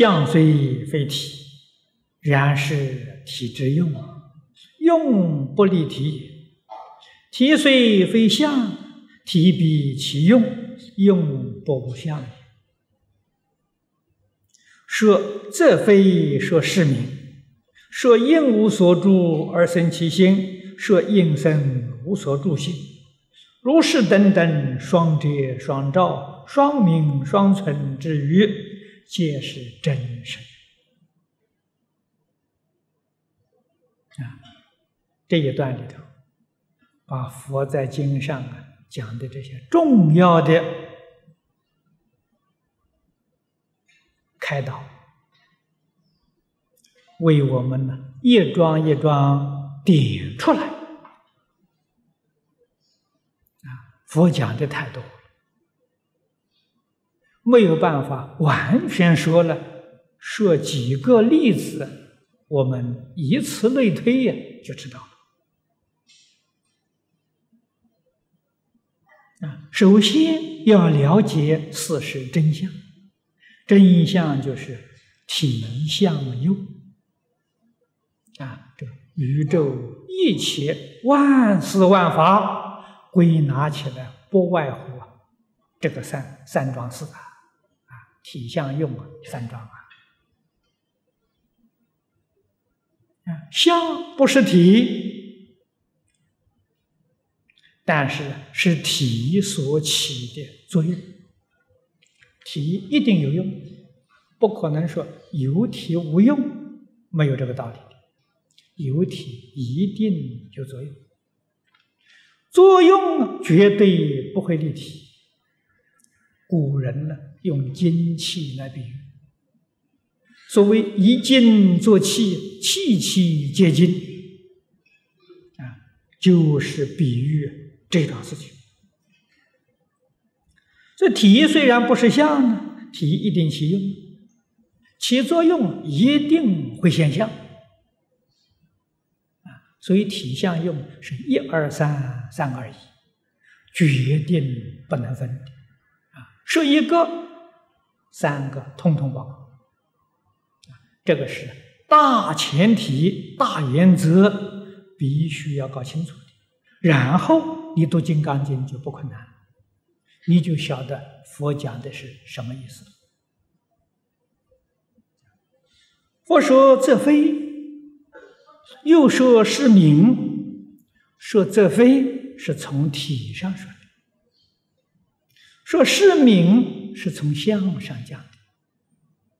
相虽非体，然是体之用，用不离体；体虽非相，体必其用，用不无相也。说这非说是名。说应无所住而生其心，说应生无所住心，如是等等，双遮双照、双明双存之余，皆是真实。啊，这一段里头，把佛在经上啊讲的这些重要的开导。为我们呢一桩一桩点出来，啊，佛讲的太多，没有办法完全说了，说几个例子，我们以此类推呀，就知道了。啊，首先要了解事实真相，真相就是体相有。啊，这宇宙一切万事万法归纳起来，不外乎啊这个三三桩事，啊体相用三桩啊，啊相不是体，但是是体所起的作用，体一定有用，不可能说有体无用，没有这个道理。有体一定有作用，作用绝对不会立体。古人呢用精气来比喻，所谓以精作气，气气皆精，啊，就是比喻这种事情。这体虽然不是相呢，体一定起用，起作用一定会现象。所以体相用是一二三三二一，决定不能分啊！说一个、三个，通通包括。这个是大前提、大原则，必须要搞清楚的。然后你读《金刚经》就不困难，你就晓得佛讲的是什么意思。佛说这非。又说是名，说这非是从体上说；说是名是从相上讲的，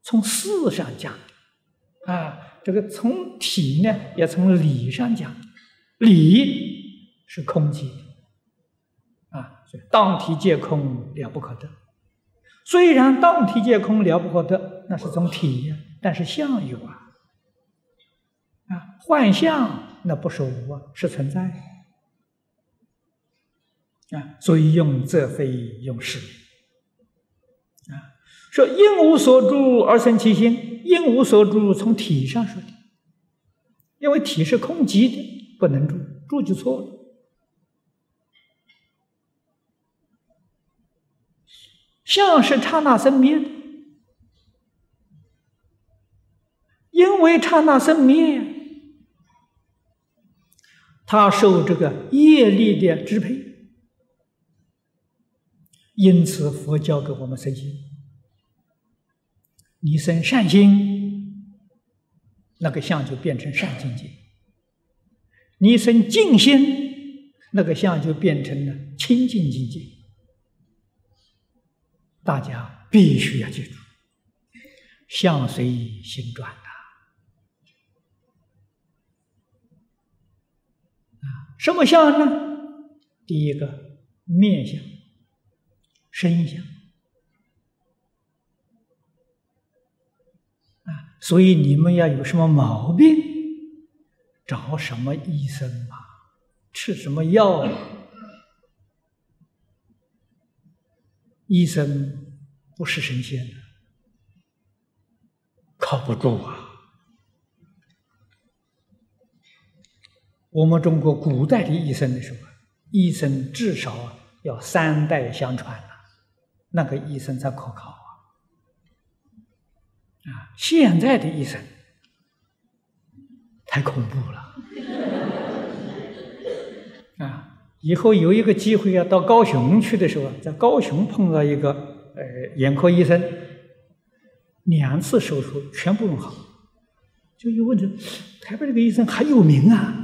从事上讲的。啊，这个从体呢，也从理上讲，理是空寂的。啊，所以当体皆空，了不可得。虽然当体皆空，了不可得，那是从体呀，但是相有啊。啊，幻象那不是无啊，是存在啊，所以用则非用是啊。说因无所住而生其心，因无所住从体上说的，因为体是空寂的，不能住，住就错了。相是刹那生灭的，因为刹那生灭。他受这个业力的支配，因此佛教给我们生心。你生善心，那个相就变成善境界；你生净心，那个相就变成了清净境界。大家必须要记住，相随心转啊。什么相呢？第一个面相、身相啊，所以你们要有什么毛病，找什么医生嘛，吃什么药，医生不是神仙的，靠不住啊。我们中国古代的医生的时候，医生至少要三代相传，那个医生才可靠啊！啊，现在的医生太恐怖了。啊，以后有一个机会啊到高雄去的时候，在高雄碰到一个呃眼科医生，两次手术全部弄好，就一问这台北这个医生还有名啊，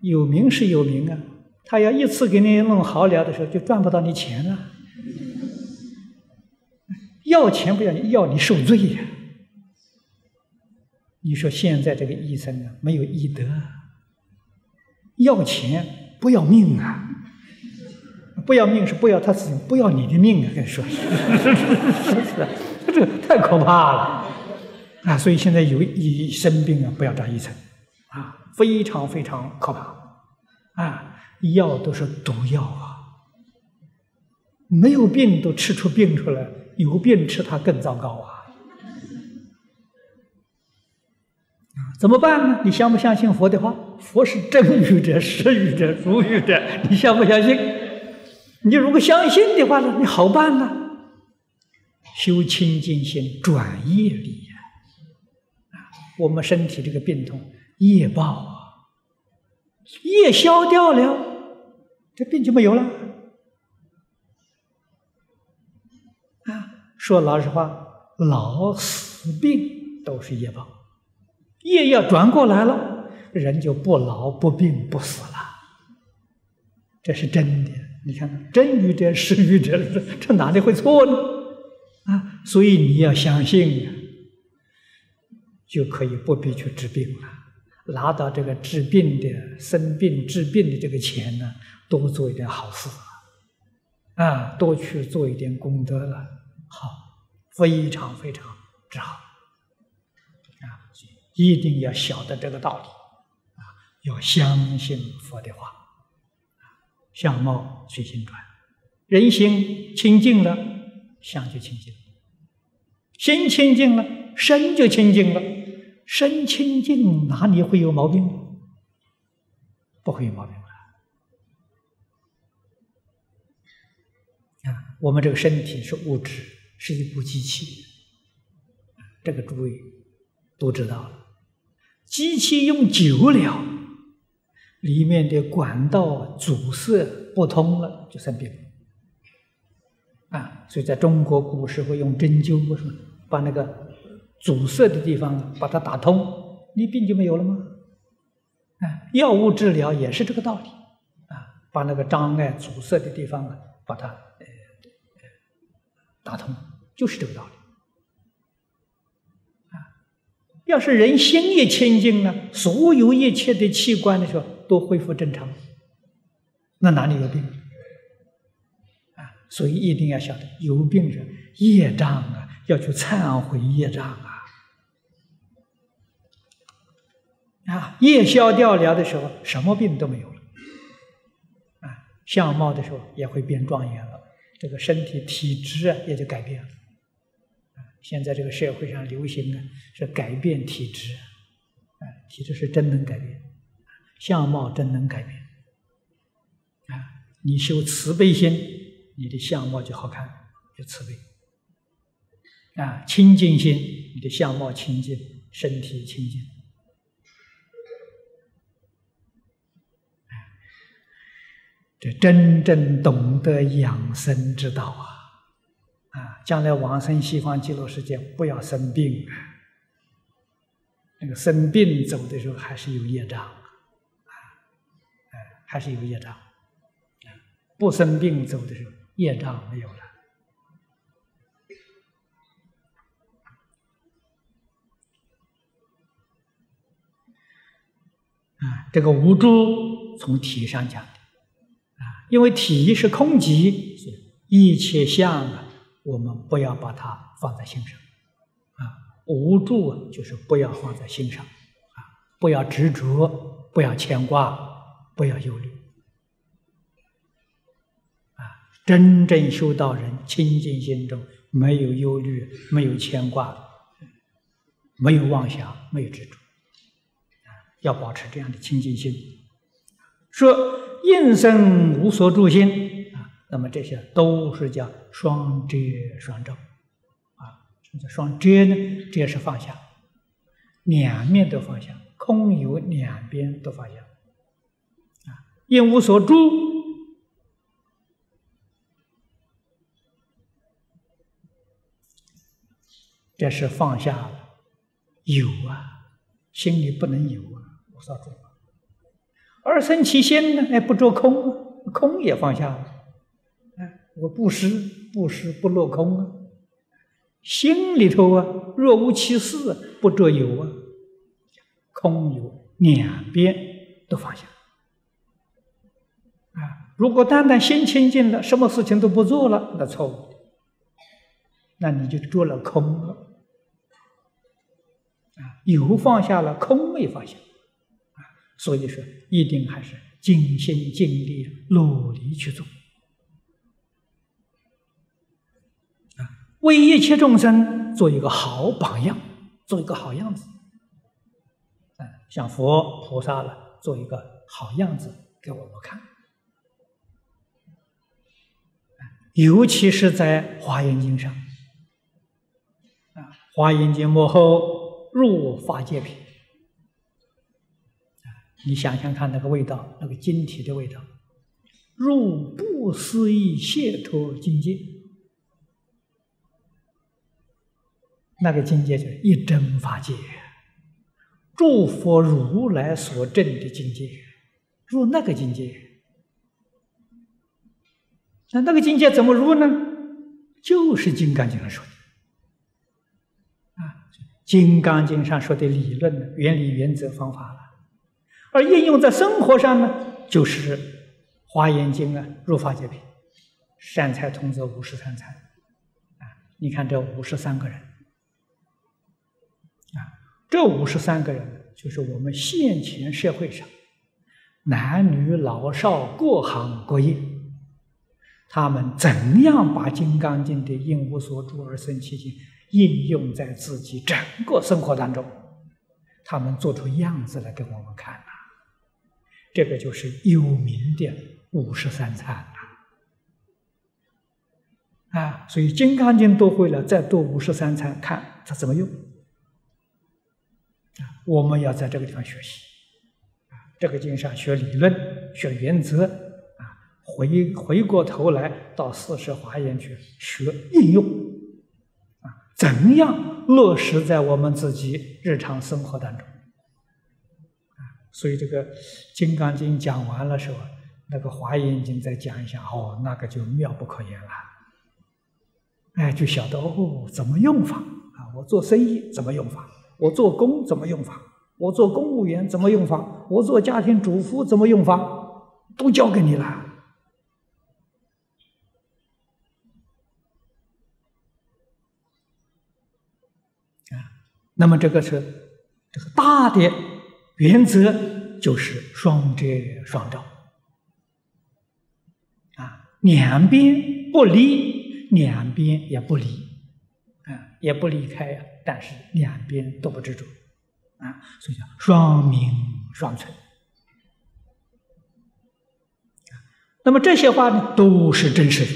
有名是有名啊，他要一次给你弄好了的时候，就赚不到你钱了。要钱不要，要你受罪呀！你说现在这个医生啊，没有医德，要钱不要命啊！不要命是不要他自己，不要你的命啊！跟你说，这太可怕了啊！所以现在有一生病啊，不要找医生啊，非常非常可怕啊！药都是毒药啊，没有病都吃出病出来。有病吃它更糟糕啊！怎么办呢？你相不相信佛的话？佛是真语者、实语者、如语者，你相不相信？你如果相信的话呢，你好办呢。修清净心，转业力呀！啊，我们身体这个病痛，业报啊，业消掉了，这病就没有了。说老实话，老死病都是业报，业要转过来了，人就不老不病不死了。这是真的，你看真语者实语者，这哪里会错呢？啊，所以你要相信，就可以不必去治病了，拿到这个治病的生病治病的这个钱呢，多做一点好事，啊，多去做一点功德了。好，非常非常之好啊！一定要晓得这个道理啊，要相信佛的话。相貌随心转，人心清净了，相就清净；心清净了，身就清净了。身清净，哪里会有毛病？不会有毛病啊！我们这个身体是物质。是一部机器，这个诸位都知道了。机器用久了，里面的管道阻塞不通了，就生病。啊，所以在中国古时候用针灸，为什么把那个阻塞的地方把它打通，你病就没有了吗？啊，药物治疗也是这个道理。啊，把那个障碍阻塞的地方，把它。打通就是这个道理啊！要是人心也清净了，所有一切的器官的时候都恢复正常，那哪里有病啊？所以一定要晓得，有病人业障啊，要去忏悔业障啊！啊，业消掉了的时候，什么病都没有了啊，相貌的时候也会变庄严了。这个身体体质啊，也就改变了。现在这个社会上流行的，是改变体质，啊，体质是真能改变，相貌真能改变。啊，你修慈悲心，你的相貌就好看，就慈悲。啊，清净心，你的相貌清净，身体清净。这真正懂得养生之道啊！将来往生西方极乐世界，不要生病！那个生病走的时候还是有业障啊，还是有业障。不生病走的时候，业障没有了。啊，这个无助从体上讲。啊因为体是空寂，一切相啊，我们不要把它放在心上，啊，无助就是不要放在心上，啊，不要执着，不要牵挂，不要忧虑，啊，真正修道人清净心中没有忧虑，没有牵挂，没有妄想，没有执着，啊，要保持这样的清净心，说。应生无所住心，那么这些都是叫双遮双照啊，什么叫双遮呢？遮是放下，两面都放下，空有两边都放下。啊，因无所住，这是放下了。有啊，心里不能有啊，无所住。二生其心呢？哎，不着空，空也放下了。我不施，不施不落空啊。心里头啊，若无其事，不着有啊。空有两边都放下。啊，如果单单心清净了，什么事情都不做了，那错误的。那你就做了空了。啊，有放下了，空没放下啊。所以说，一定还是尽心尽力努力去做为一切众生做一个好榜样，做一个好样子。啊，像佛菩萨了，做一个好样子给我们看。尤其是在《华严经》上。啊，《华严经》幕后入法界品。你想想看，那个味道，那个晶体的味道，入不思议解脱境界，那个境界就是一真法界，诸佛如来所证的境界，入那个境界。那那个境界怎么入呢？就是《金刚经》上说的啊，《金刚经》上说的理论、原理、原则、方法了。而应用在生活上呢，就是《华严经》啊，入法界品，善财童子五十三参啊，你看这五十三个人，这五十三个人就是我们现前社会上男女老少各行各业，他们怎样把《金刚经》的“应无所住而生其心”应用在自己整个生活当中，他们做出样子来给我们看呐。这个就是有名的五十三参啊，啊，所以《金刚经》都会了，再读五十三参，看它怎么用。我们要在这个地方学习啊，这个经上学理论、学原则啊，回回过头来到四十华严去学应用啊，怎样落实在我们自己日常生活当中。啊所以这个《金刚经》讲完了时候，那个《华严经》再讲一下，哦，那个就妙不可言了。哎，就晓得哦，怎么用法啊？我做生意怎么用法？我做工怎么用法？我做公务员怎么用法？我做家庭主妇怎么用法？都教给你了。啊，那么这个是这个大的。原则就是双遮双照，啊，两边不离，两边也不离，也不离开呀，但是两边都不执着，啊，所以叫双明双存。那么这些话呢，都是真实的，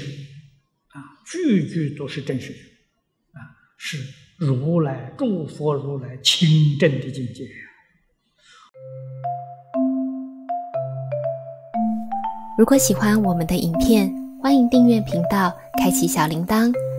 啊，句句都是真实的，啊，是如来诸佛如来清正的境界。如果喜欢我们的影片，欢迎订阅频道，开启小铃铛，